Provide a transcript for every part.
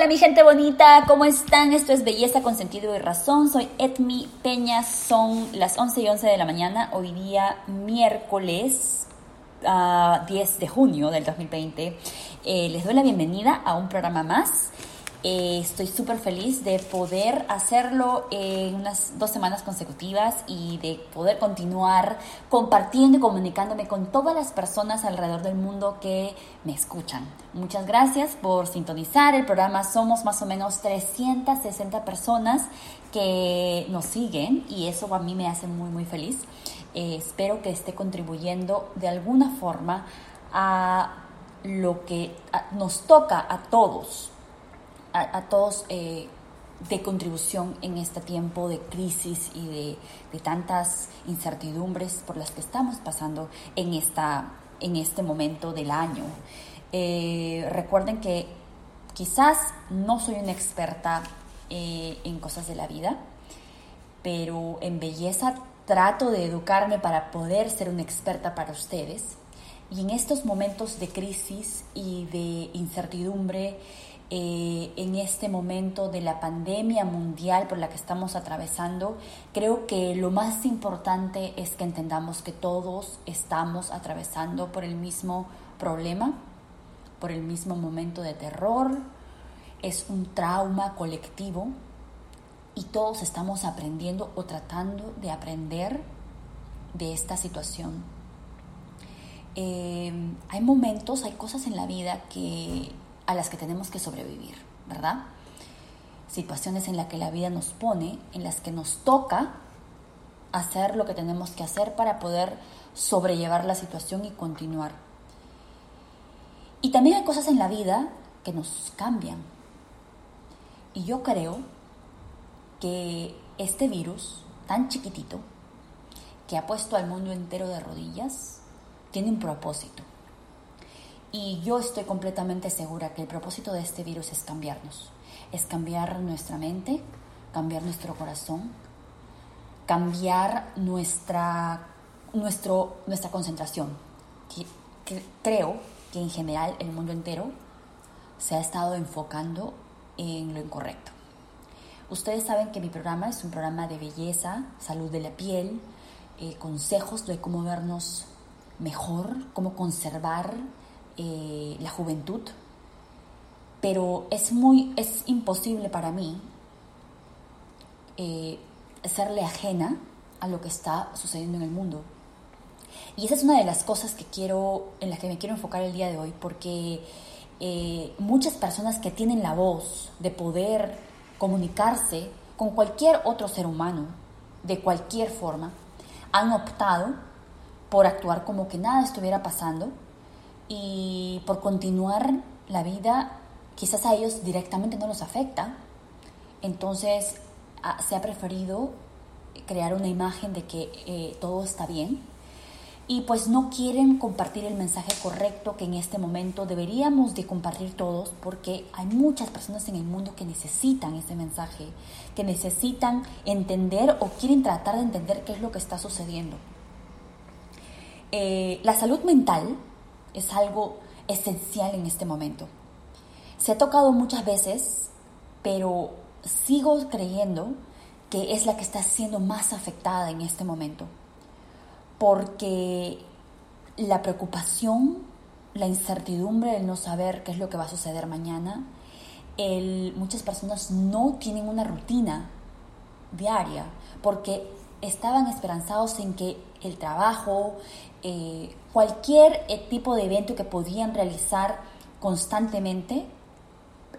Hola mi gente bonita, ¿cómo están? Esto es Belleza con Sentido y Razón. Soy Edmi Peña, son las 11 y 11 de la mañana, hoy día miércoles 10 ah, de junio del 2020. Eh, les doy la bienvenida a un programa más. Eh, estoy súper feliz de poder hacerlo en unas dos semanas consecutivas y de poder continuar compartiendo y comunicándome con todas las personas alrededor del mundo que me escuchan. Muchas gracias por sintonizar el programa. Somos más o menos 360 personas que nos siguen y eso a mí me hace muy muy feliz. Eh, espero que esté contribuyendo de alguna forma a lo que nos toca a todos a, todos eh, de contribución en este tiempo de crisis y de, tantas incertidumbres por las que estamos pasando en, esta, en este momento del año. Eh, recuerden que quizás no soy una experta eh, en cosas de la vida, pero en belleza trato de educarme para poder ser una experta para ustedes. Y en estos momentos de crisis y de incertidumbre eh, en este momento de la pandemia mundial por la que estamos atravesando, creo que lo más importante es que entendamos que todos estamos atravesando por el mismo problema, por el mismo momento de terror, es un trauma colectivo y todos estamos aprendiendo o tratando de aprender de esta situación. Eh, hay momentos, hay cosas en la vida que a las que tenemos que sobrevivir, ¿verdad? Situaciones en las que la vida nos pone, en las que nos toca hacer lo que tenemos que hacer para poder sobrellevar la situación y continuar. Y también hay cosas en la vida que nos cambian. Y yo creo que este virus tan chiquitito que ha puesto al mundo entero de rodillas tiene un propósito. Y yo estoy completamente segura que el propósito de este virus es cambiarnos, es cambiar nuestra mente, cambiar nuestro corazón, cambiar nuestra, nuestra concentración. creo que en general el mundo entero se ha estado enfocando en lo incorrecto. Ustedes saben que mi programa es un programa de belleza, salud de la piel, eh, consejos de cómo vernos mejor, cómo conservar eh, la juventud, pero es muy, es imposible para mí eh, serle ajena a lo que está sucediendo en el mundo. Y esa es una de las cosas que quiero, en las que me quiero enfocar el día de hoy, porque eh, muchas personas que tienen la voz de poder comunicarse con cualquier otro ser humano, de cualquier forma, han optado por actuar como que nada estuviera pasando y por continuar la vida, quizás a ellos directamente no los afecta. Entonces ah, se ha preferido crear una imagen de que eh, todo está bien y pues no quieren compartir el mensaje correcto que en este momento deberíamos de compartir todos porque hay muchas personas en el mundo que necesitan ese mensaje, que necesitan entender o quieren tratar de entender qué es lo que está sucediendo. Eh, la salud mental es algo esencial en este momento. Se ha tocado muchas veces, pero sigo creyendo que es la que está siendo más afectada en este momento, porque la preocupación, la incertidumbre, el no saber qué es lo que va a suceder mañana, muchas personas no tienen una rutina diaria, porque estaban esperanzados en que el trabajo, eh, cualquier eh, tipo de evento que podían realizar constantemente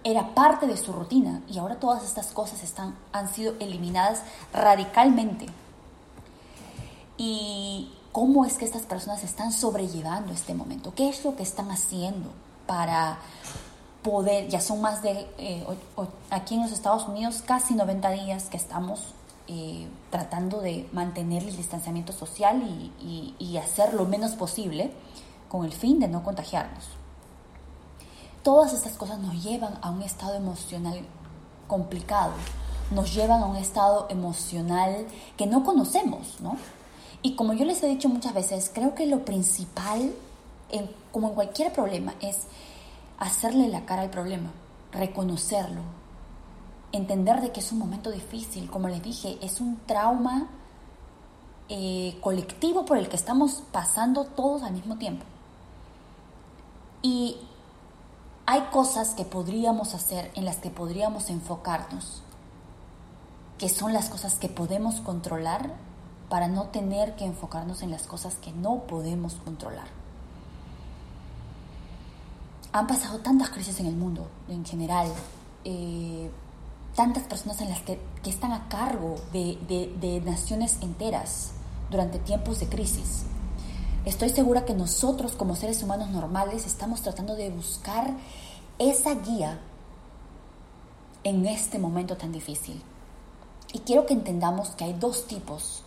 era parte de su rutina y ahora todas estas cosas están, han sido eliminadas radicalmente. ¿Y cómo es que estas personas están sobrellevando este momento? ¿Qué es lo que están haciendo para poder, ya son más de, eh, aquí en los Estados Unidos, casi 90 días que estamos eh, tratando de mantener el distanciamiento social y, hacer lo menos posible con el fin de no contagiarnos. Todas estas cosas nos llevan a un estado emocional complicado, nos llevan a un estado emocional que no conocemos, ¿no? Y como yo les he dicho muchas veces, creo que lo principal, como en cualquier problema, es hacerle la cara al problema. reconocerlo, entender de que es un momento difícil, como les dije, es un trauma eh, colectivo por el que estamos pasando todos al mismo tiempo. Y hay cosas que podríamos hacer, en las que podríamos enfocarnos, que son las cosas que podemos controlar para no tener que enfocarnos en las cosas que no podemos controlar. Han pasado tantas crisis en el mundo en general, eh, tantas personas en las que, están a cargo de, de naciones enteras durante tiempos de crisis. Estoy segura que nosotros como seres humanos normales estamos tratando de buscar esa guía en este momento tan difícil. Y quiero que entendamos que hay dos tipos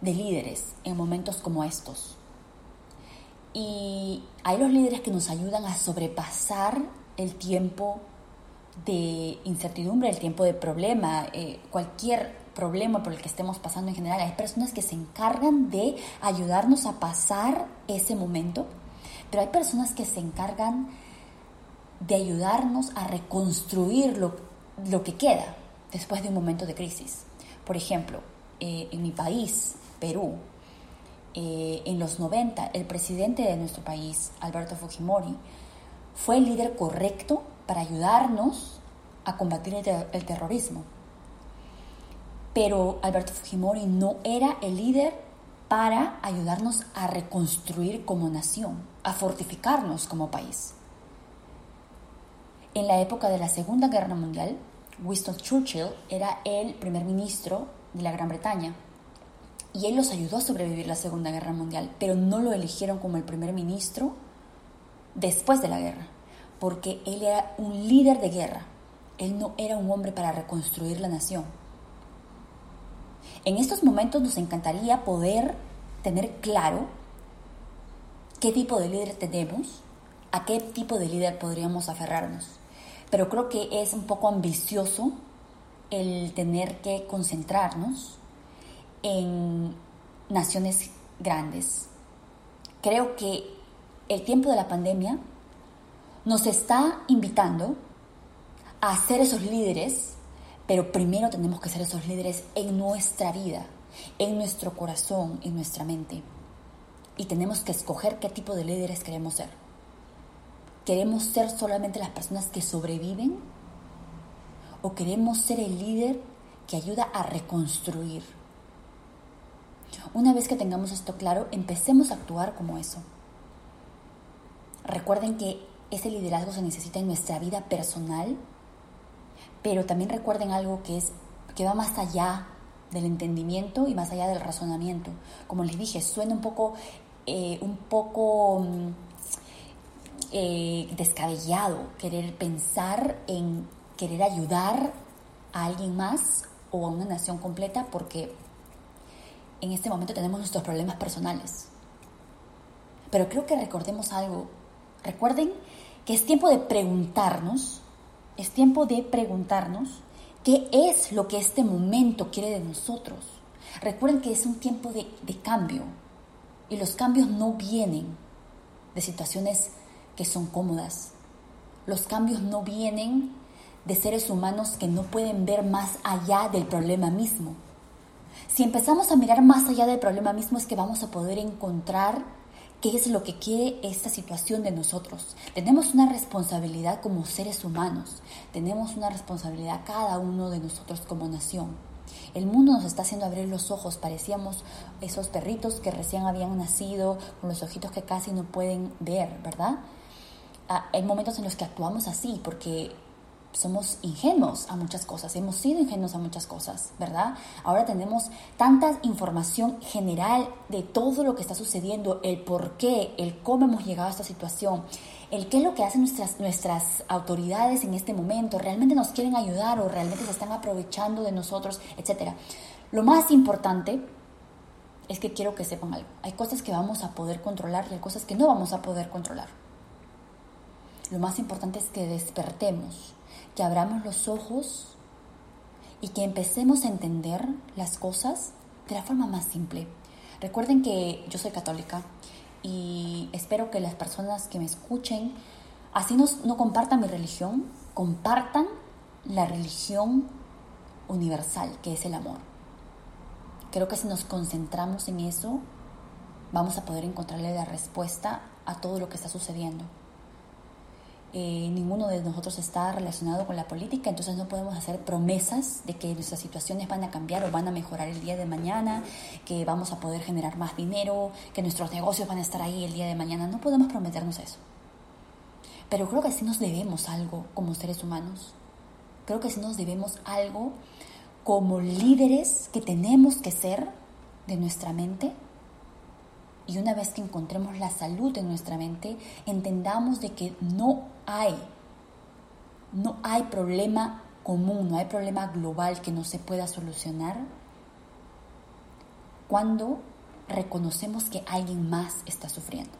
de líderes en momentos como estos. Y hay los líderes que nos ayudan a sobrepasar el tiempo de incertidumbre, el tiempo de problema, eh, cualquier problema por el que estemos pasando en general. Hay personas que se encargan de ayudarnos a pasar ese momento, pero hay personas que se encargan de ayudarnos a reconstruir lo, lo que queda después de un momento de crisis. Por ejemplo, eh, en mi país, Perú, eh, en los 90, el presidente de nuestro país, Alberto Fujimori, fue el líder correcto para ayudarnos a combatir el, terrorismo. Pero Alberto Fujimori no era el líder para ayudarnos a reconstruir como nación, a fortificarnos como país. En la época de la Segunda Guerra Mundial, Winston Churchill era el primer ministro de la Gran Bretaña y él los ayudó a sobrevivir la Segunda Guerra Mundial, pero no lo eligieron como el primer ministro después de la guerra, porque él era un líder de guerra, él no era un hombre para reconstruir la nación. En estos momentos nos encantaría poder tener claro qué tipo de líder tenemos, a qué tipo de líder podríamos aferrarnos. Pero creo que es un poco ambicioso el tener que concentrarnos en naciones grandes. Creo que el tiempo de la pandemia nos está invitando a ser esos líderes, pero primero tenemos que ser esos líderes en nuestra vida, en nuestro corazón, en nuestra mente. Y tenemos que escoger qué tipo de líderes queremos ser. ¿Queremos ser solamente las personas que sobreviven? ¿O queremos ser el líder que ayuda a reconstruir? Una vez que tengamos esto claro, empecemos a actuar como eso. Recuerden que ese liderazgo se necesita en nuestra vida personal, pero también recuerden algo que es que va más allá del entendimiento y más allá del razonamiento. Como les dije, suena un poco, eh, un poco mm, eh, descabellado querer pensar en querer ayudar a alguien más o a una nación completa porque en este momento tenemos nuestros problemas personales. Pero creo que recordemos algo. Recuerden que es tiempo de preguntarnos, es tiempo de preguntarnos qué es lo que este momento quiere de nosotros. Recuerden que es un tiempo de, de cambio y los cambios no vienen de situaciones que son cómodas. Los cambios no vienen de seres humanos que no pueden ver más allá del problema mismo. Si empezamos a mirar más allá del problema mismo es que vamos a poder encontrar qué es lo que quiere esta situación de nosotros. Tenemos una responsabilidad como seres humanos, tenemos una responsabilidad cada uno de nosotros como nación. El mundo nos está haciendo abrir los ojos, parecíamos esos perritos que recién habían nacido, con los ojitos que casi no pueden ver, ¿verdad? Ah, hay momentos en los que actuamos así, porque somos ingenuos a muchas cosas, hemos sido ingenuos a muchas cosas, ¿verdad? Ahora tenemos tanta información general de todo lo que está sucediendo, el por qué, el cómo hemos llegado a esta situación, el qué es lo que hacen nuestras, nuestras autoridades en este momento, realmente nos quieren ayudar o realmente se están aprovechando de nosotros, etc. Lo más importante es que quiero que sepan algo, hay cosas que vamos a poder controlar y hay cosas que no vamos a poder controlar. Lo más importante es que despertemos que abramos los ojos y que empecemos a entender las cosas de la forma más simple. Recuerden que yo soy católica y espero que las personas que me escuchen así no compartan mi religión, compartan la religión universal, que es el amor. Creo que si nos concentramos en eso, vamos a poder encontrarle la respuesta a todo lo que está sucediendo. Eh, ninguno de nosotros está relacionado con la política, entonces no podemos hacer promesas de que nuestras situaciones van a cambiar o van a mejorar el día de mañana, que vamos a poder generar más dinero, que nuestros negocios van a estar ahí el día de mañana. No podemos prometernos eso. Pero creo que sí nos debemos algo como seres humanos. Creo que sí nos debemos algo como líderes que tenemos que ser de nuestra mente y una vez que encontremos la salud en nuestra mente, entendamos de que no hay, no hay problema común, no hay problema global que no se pueda solucionar cuando reconocemos que alguien más está sufriendo.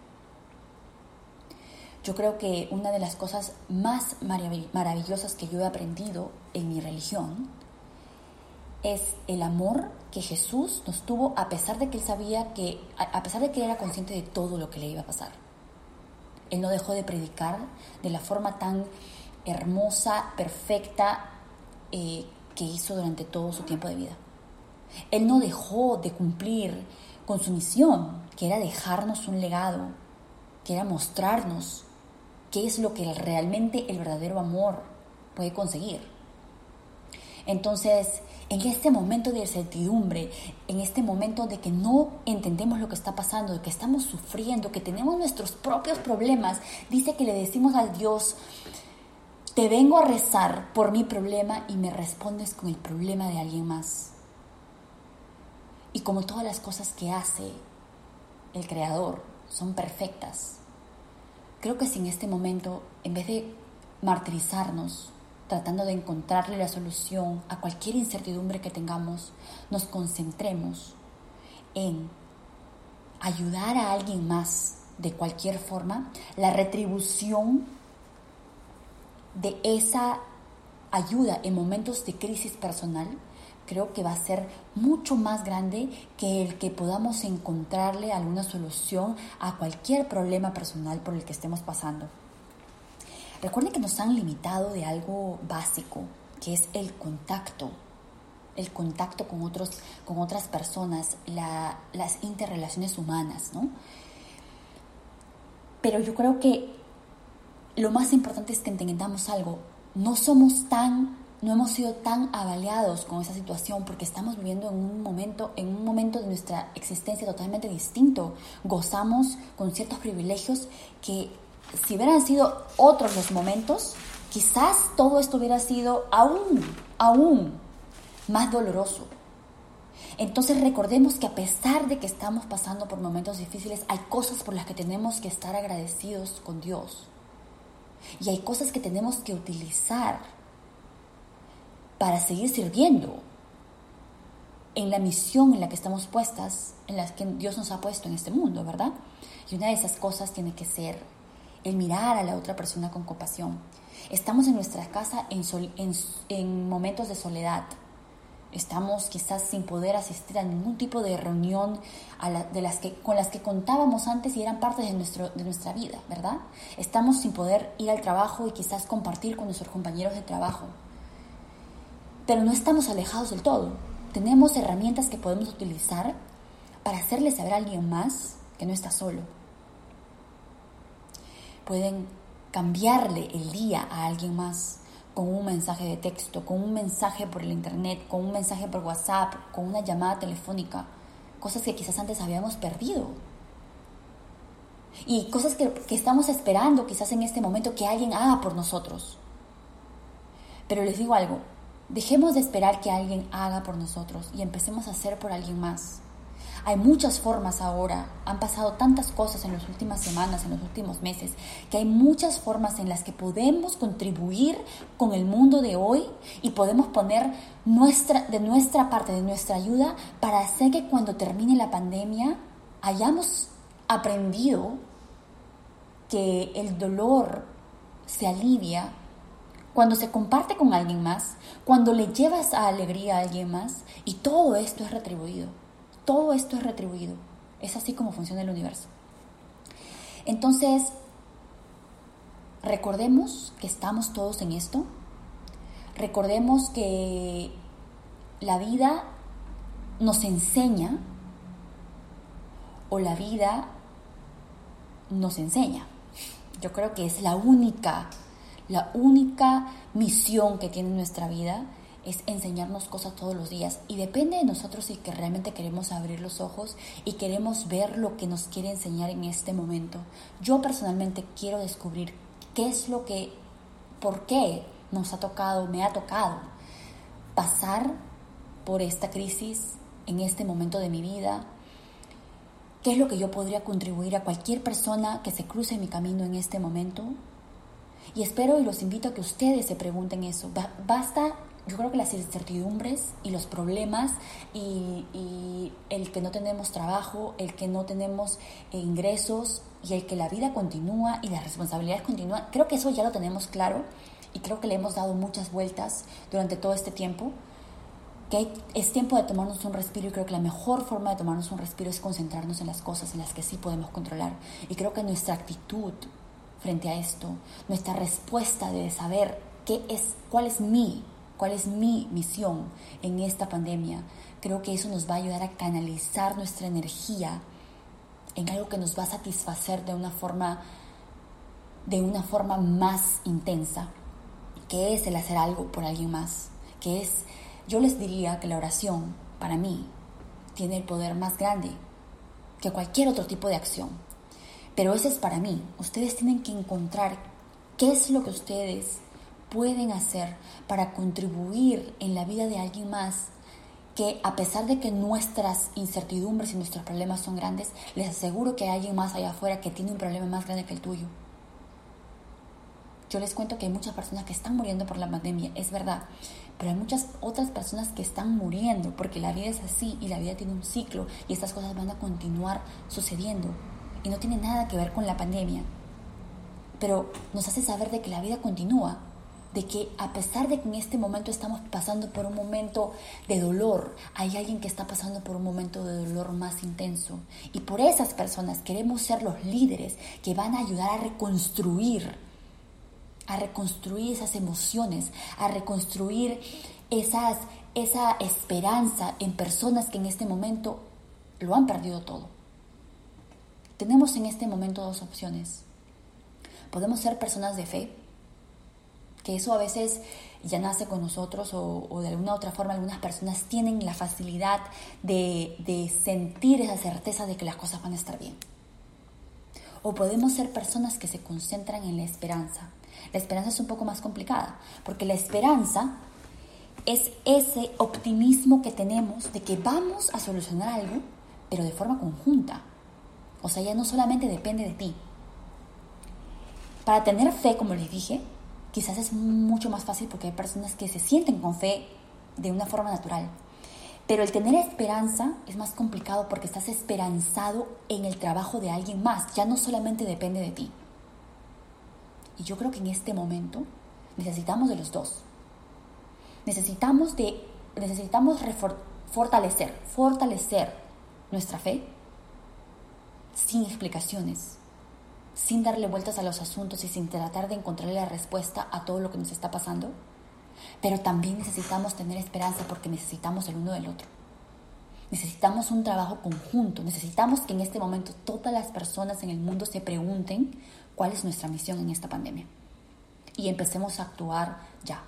Yo creo que una de las cosas más maravillosas que yo he aprendido en mi religión es el amor que Jesús nos tuvo a pesar de que él sabía que, a pesar de que era consciente de todo lo que le iba a pasar. Él no dejó de predicar de la forma tan hermosa, perfecta eh, que hizo durante todo su tiempo de vida. Él no dejó de cumplir con su misión, que era dejarnos un legado, que era mostrarnos qué es lo que realmente el verdadero amor puede conseguir. Entonces, en este momento de incertidumbre, en este momento de que no entendemos lo que está pasando, de que estamos sufriendo, que tenemos nuestros propios problemas, dice que le decimos al Dios, te vengo a rezar por mi problema y me respondes con el problema de alguien más. Y como todas las cosas que hace el Creador son perfectas, creo que si en este momento, en vez de martirizarnos, tratando de encontrarle la solución a cualquier incertidumbre que tengamos, nos concentremos en ayudar a alguien más de cualquier forma, la retribución de esa ayuda en momentos de crisis personal, creo que va a ser mucho más grande que el que podamos encontrarle alguna solución a cualquier problema personal por el que estemos pasando. Recuerden que nos han limitado de algo básico, que es el contacto, el contacto con, otros, con otras personas, las interrelaciones humanas, ¿no? Pero yo creo que lo más importante es que entendamos algo, no somos tan no hemos sido tan avaliados con esa situación porque estamos viviendo en un momento, en un momento de nuestra existencia totalmente distinto. Gozamos con ciertos privilegios que si hubieran sido otros los momentos, quizás todo esto hubiera sido aún, aún más doloroso. Entonces recordemos que a pesar de que estamos pasando por momentos difíciles, hay cosas por las que tenemos que estar agradecidos con Dios. Y hay cosas que tenemos que utilizar para seguir sirviendo en la misión en la que estamos puestas, en la que Dios nos ha puesto en este mundo, ¿verdad? Y una de esas cosas tiene que ser el mirar a la otra persona con compasión. Estamos en nuestra casa en, en, momentos de soledad. Estamos quizás sin poder asistir a ningún tipo de reunión de las que, con las que contábamos antes y eran parte de, nuestro, de nuestra vida, ¿verdad? Estamos sin poder ir al trabajo y quizás compartir con nuestros compañeros de trabajo. Pero no estamos alejados del todo. Tenemos herramientas que podemos utilizar para hacerle saber a alguien más que no está solo pueden cambiarle el día a alguien más con un mensaje de texto, con un mensaje por el internet, con un mensaje por WhatsApp, con una llamada telefónica, cosas que quizás antes habíamos perdido. Y cosas que, que estamos esperando quizás en este momento que alguien haga por nosotros. Pero les digo algo, dejemos de esperar que alguien haga por nosotros y empecemos a hacer por alguien más. Hay muchas formas ahora, han pasado tantas cosas en las últimas semanas, en los últimos meses, que hay muchas formas en las que podemos contribuir con el mundo de hoy y podemos poner nuestra, de nuestra parte, de nuestra ayuda, para hacer que cuando termine la pandemia hayamos aprendido que el dolor se alivia cuando se comparte con alguien más, cuando le llevas a alegría a alguien más y todo esto es retribuido. Todo esto es retribuido. Es así como funciona el universo. Entonces, recordemos que estamos todos en esto. Recordemos que la vida nos enseña o la vida nos enseña. Yo creo que es la única, la única misión que tiene nuestra vida es enseñarnos cosas todos los días y depende de nosotros si que realmente queremos abrir los ojos y queremos ver lo que nos quiere enseñar en este momento. Yo personalmente quiero descubrir qué es lo que, por qué nos ha tocado, me ha tocado pasar por esta crisis en este momento de mi vida, qué es lo que yo podría contribuir a cualquier persona que se cruce en mi camino en este momento. Y espero y los invito a que ustedes se pregunten eso. Basta yo creo que las incertidumbres y los problemas y, el que no tenemos trabajo, el que no tenemos ingresos y el que la vida continúa y las responsabilidades continúan, creo que eso ya lo tenemos claro y creo que le hemos dado muchas vueltas durante todo este tiempo, que es tiempo de tomarnos un respiro y creo que la mejor forma de tomarnos un respiro es concentrarnos en las cosas en las que sí podemos controlar. Y creo que nuestra actitud frente a esto, nuestra respuesta de saber qué es, cuál es mi cuál es mi misión en esta pandemia, creo que eso nos va a ayudar a canalizar nuestra energía en algo que nos va a satisfacer de una forma de una forma más intensa, que es el hacer algo por alguien más, que es yo les diría que la oración para mí tiene el poder más grande que cualquier otro tipo de acción. Pero eso es para mí. Ustedes tienen que encontrar qué es lo que ustedes pueden hacer para contribuir en la vida de alguien más que a pesar de que nuestras incertidumbres y nuestros problemas son grandes, les aseguro que hay alguien más allá afuera que tiene un problema más grande que el tuyo. Yo les cuento que hay muchas personas que están muriendo por la pandemia, es verdad, pero hay muchas otras personas que están muriendo porque la vida es así y la vida tiene un ciclo y estas cosas van a continuar sucediendo y no tiene nada que ver con la pandemia. Pero nos hace saber de que la vida continúa de que a pesar de que en este momento estamos pasando por un momento de dolor, hay alguien que está pasando por un momento de dolor más intenso. Y por esas personas queremos ser los líderes que van a ayudar a reconstruir, a reconstruir esas emociones, a reconstruir esas, esa esperanza en personas que en este momento lo han perdido todo. Tenemos en este momento dos opciones. Podemos ser personas de fe, que eso a veces ya nace con nosotros o, de alguna otra forma algunas personas tienen la facilidad de, de sentir esa certeza de que las cosas van a estar bien. O podemos ser personas que se concentran en la esperanza. La esperanza es un poco más complicada, porque la esperanza es ese optimismo que tenemos de que vamos a solucionar algo, pero de forma conjunta. O sea, ya no solamente depende de ti. Para tener fe, como les dije, quizás es mucho más fácil porque hay personas que se sienten con fe de una forma natural. Pero el tener esperanza es más complicado porque estás esperanzado en el trabajo de alguien más, ya no solamente depende de ti. Y yo creo que en este momento necesitamos de los dos. Necesitamos de necesitamos fortalecer, fortalecer nuestra fe sin explicaciones, sin darle vueltas a los asuntos y sin tratar de encontrarle la respuesta a todo lo que nos está pasando. Pero también necesitamos tener esperanza porque necesitamos el uno del otro. Necesitamos un trabajo conjunto. Necesitamos que en este momento todas las personas en el mundo se pregunten cuál es nuestra misión en esta pandemia. Y empecemos a actuar ya.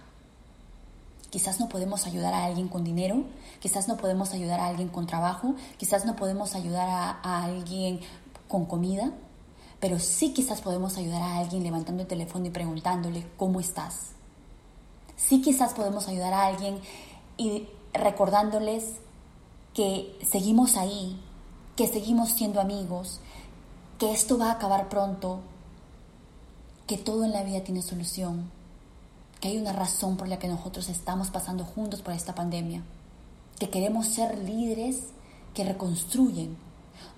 Quizás no podemos ayudar a alguien con dinero, quizás no podemos ayudar a alguien con trabajo, quizás no podemos ayudar a, a alguien con comida, pero sí quizás podemos ayudar a alguien levantando el teléfono y preguntándole cómo estás. Sí quizás podemos ayudar a alguien y recordándoles que seguimos ahí, que seguimos siendo amigos, que esto va a acabar pronto, que todo en la vida tiene solución, que hay una razón por la que nosotros estamos pasando juntos por esta pandemia, que queremos ser líderes que reconstruyen,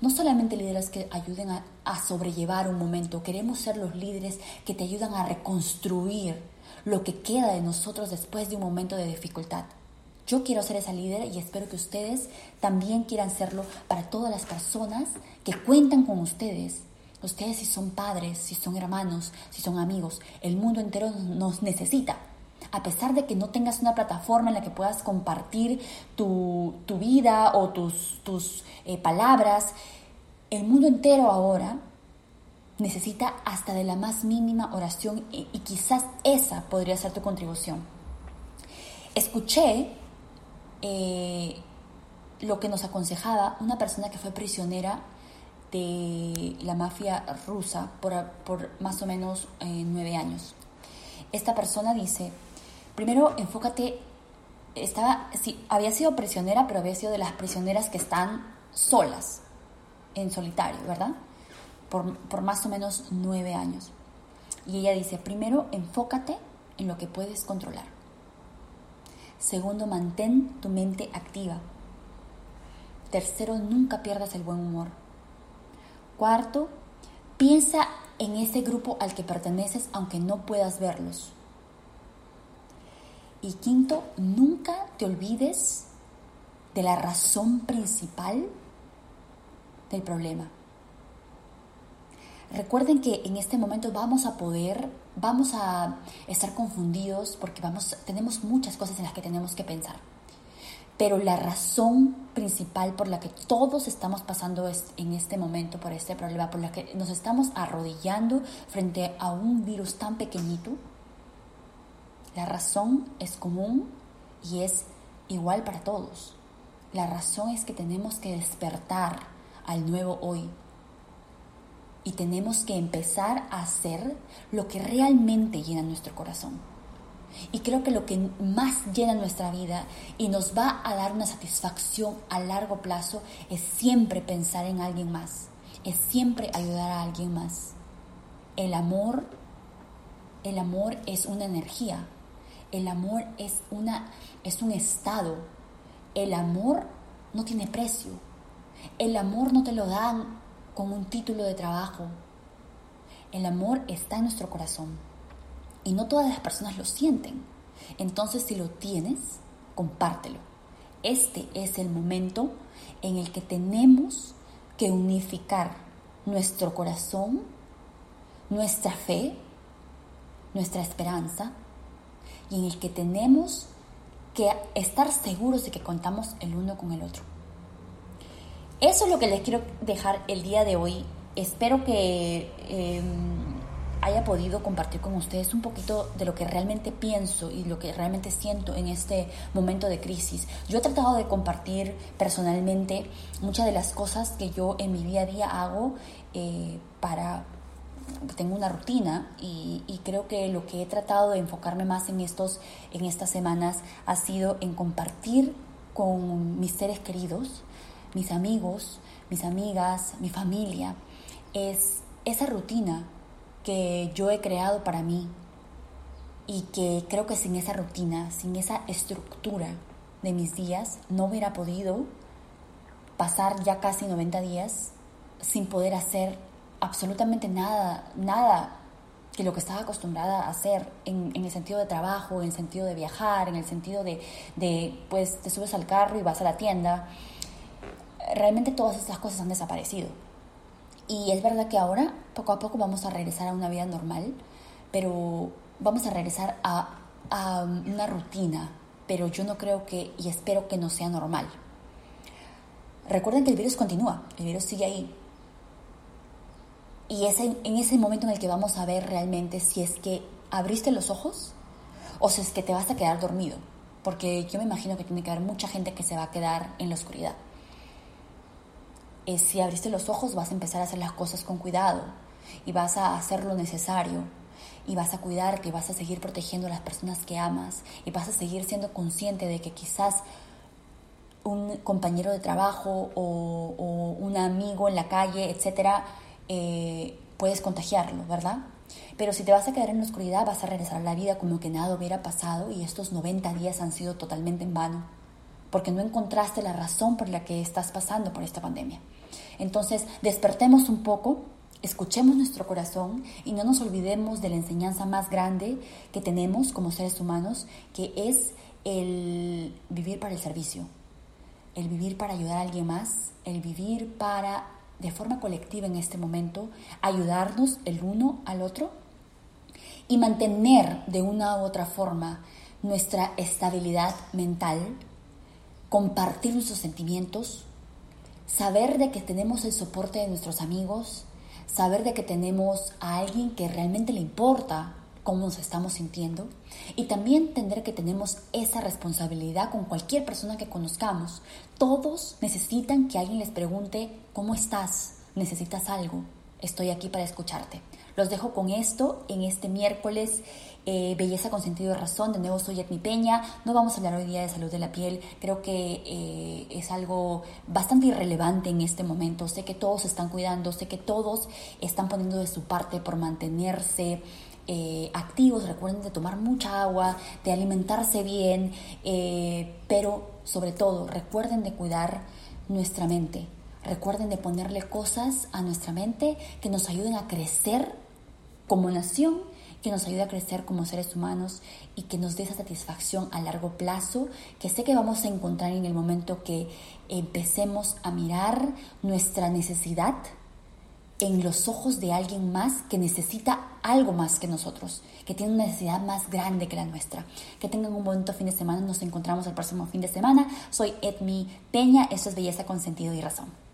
no solamente líderes que ayuden a, sobrellevar un momento, queremos ser los líderes que te ayudan a reconstruir lo que queda de nosotros después de un momento de dificultad. Yo quiero ser esa líder y espero que ustedes también quieran serlo para todas las personas que cuentan con ustedes Ustedes si son padres, si son hermanos, si son amigos, el mundo entero nos necesita. A pesar de que no tengas una plataforma en la que puedas compartir tu, vida o tus, tus eh, palabras, el mundo entero ahora necesita hasta de la más mínima oración y, quizás esa podría ser tu contribución. Escuché eh, lo que nos aconsejaba una persona que fue prisionera de la mafia rusa por, más o menos eh, nueve años. Esta persona dice, primero enfócate, estaba, sí, había sido prisionera, pero había sido de las prisioneras que están solas, en solitario, ¿verdad? Por, por más o menos nueve años. Y ella dice, primero enfócate en lo que puedes controlar. Segundo, mantén tu mente activa. Tercero, nunca pierdas el buen humor. Cuarto, piensa en ese grupo al que perteneces aunque no puedas verlos. Y quinto, nunca te olvides de la razón principal del problema. Recuerden que en este momento vamos a poder, vamos a estar confundidos porque vamos, tenemos muchas cosas en las que tenemos que pensar. Pero la razón principal por la que todos estamos pasando en este momento por este problema, por la que nos estamos arrodillando frente a un virus tan pequeñito, la razón es común y es igual para todos. La razón es que tenemos que despertar al nuevo hoy y tenemos que empezar a hacer lo que realmente llena nuestro corazón. Y creo que lo que más llena nuestra vida y nos va a dar una satisfacción a largo plazo es siempre pensar en alguien más, es siempre ayudar a alguien más. El amor, el amor es una energía, el amor es, una, es un estado, el amor no tiene precio, el amor no te lo dan con un título de trabajo, el amor está en nuestro corazón. Y no todas las personas lo sienten. Entonces, si lo tienes, compártelo. Este es el momento en el que tenemos que unificar nuestro corazón, nuestra fe, nuestra esperanza, y en el que tenemos que estar seguros de que contamos el uno con el otro. Eso es lo que les quiero dejar el día de hoy. Espero que... Em, haya podido compartir con ustedes un poquito de lo que realmente pienso y lo que realmente siento en este momento de crisis. Yo he tratado de compartir personalmente muchas de las cosas que yo en mi día a día hago eh, para tengo una rutina y, creo que lo que he tratado de enfocarme más en estos en estas semanas ha sido en compartir con mis seres queridos, mis amigos, mis amigas, mi familia, es esa rutina que yo he creado para mí y que creo que sin esa rutina, sin esa estructura de mis días, no hubiera podido pasar ya casi 90 días sin poder hacer absolutamente nada, nada que lo que estaba acostumbrada a hacer en, el sentido de trabajo, en el sentido de viajar, en el sentido de, de, pues, te subes al carro y vas a la tienda. Realmente todas estas cosas han desaparecido. Y es verdad que ahora, poco a poco, vamos a regresar a una vida normal, pero vamos a regresar a, una rutina, pero yo no creo que, y espero que no sea normal. Recuerden que el virus continúa, el virus sigue ahí. Y es en, ese momento en el que vamos a ver realmente si es que abriste los ojos o si es que te vas a quedar dormido. Porque yo me imagino que tiene que haber mucha gente que se va a quedar en la oscuridad si abriste los ojos vas a empezar a hacer las cosas con cuidado y vas a hacer lo necesario y vas a cuidarte y vas a seguir protegiendo a las personas que amas y vas a seguir siendo consciente de que quizás un compañero de trabajo o, un amigo en la calle, etcétera, eh, puedes contagiarlo, ¿verdad? Pero si te vas a quedar en la oscuridad, vas a regresar a la vida como que nada hubiera pasado y estos 90 días han sido totalmente en vano, porque no encontraste la razón por la que estás pasando por esta pandemia. Entonces, despertemos un poco, escuchemos nuestro corazón y no nos olvidemos de la enseñanza más grande que tenemos como seres humanos, que es el vivir para el servicio, el vivir para ayudar a alguien más, el vivir para de forma colectiva en este momento, ayudarnos el uno al otro y mantener de una u otra forma nuestra estabilidad mental, compartir nuestros sentimientos, saber de que tenemos el soporte de nuestros amigos, saber de que tenemos a alguien que realmente le importa cómo nos estamos sintiendo y también entender que tenemos esa responsabilidad con cualquier persona que conozcamos. Todos necesitan que alguien les pregunte, ¿cómo estás? ¿Necesitas algo? Estoy aquí para escucharte. Los dejo con esto en este miércoles. Eh, belleza con sentido de razón. De nuevo soy Etmi Peña. No vamos a hablar hoy día de salud de la piel. Creo que eh, es algo bastante irrelevante en este momento. Sé que todos están cuidando, sé que todos están poniendo de su parte por mantenerse eh, activos, recuerden de tomar mucha agua, de alimentarse bien, eh, pero sobre todo recuerden de cuidar nuestra mente, recuerden de ponerle cosas a nuestra mente que nos ayuden a crecer como nación, que nos ayude a crecer como seres humanos y que nos dé esa satisfacción a largo plazo que sé que vamos a encontrar en el momento que empecemos a mirar nuestra necesidad en los ojos de alguien más que necesita algo más que nosotros, que tiene una necesidad más grande que la nuestra. Que tengan un bonito fin de semana. Nos encontramos el próximo fin de semana. Soy Edmi Peña. Esto es Belleza con Sentido y Razón.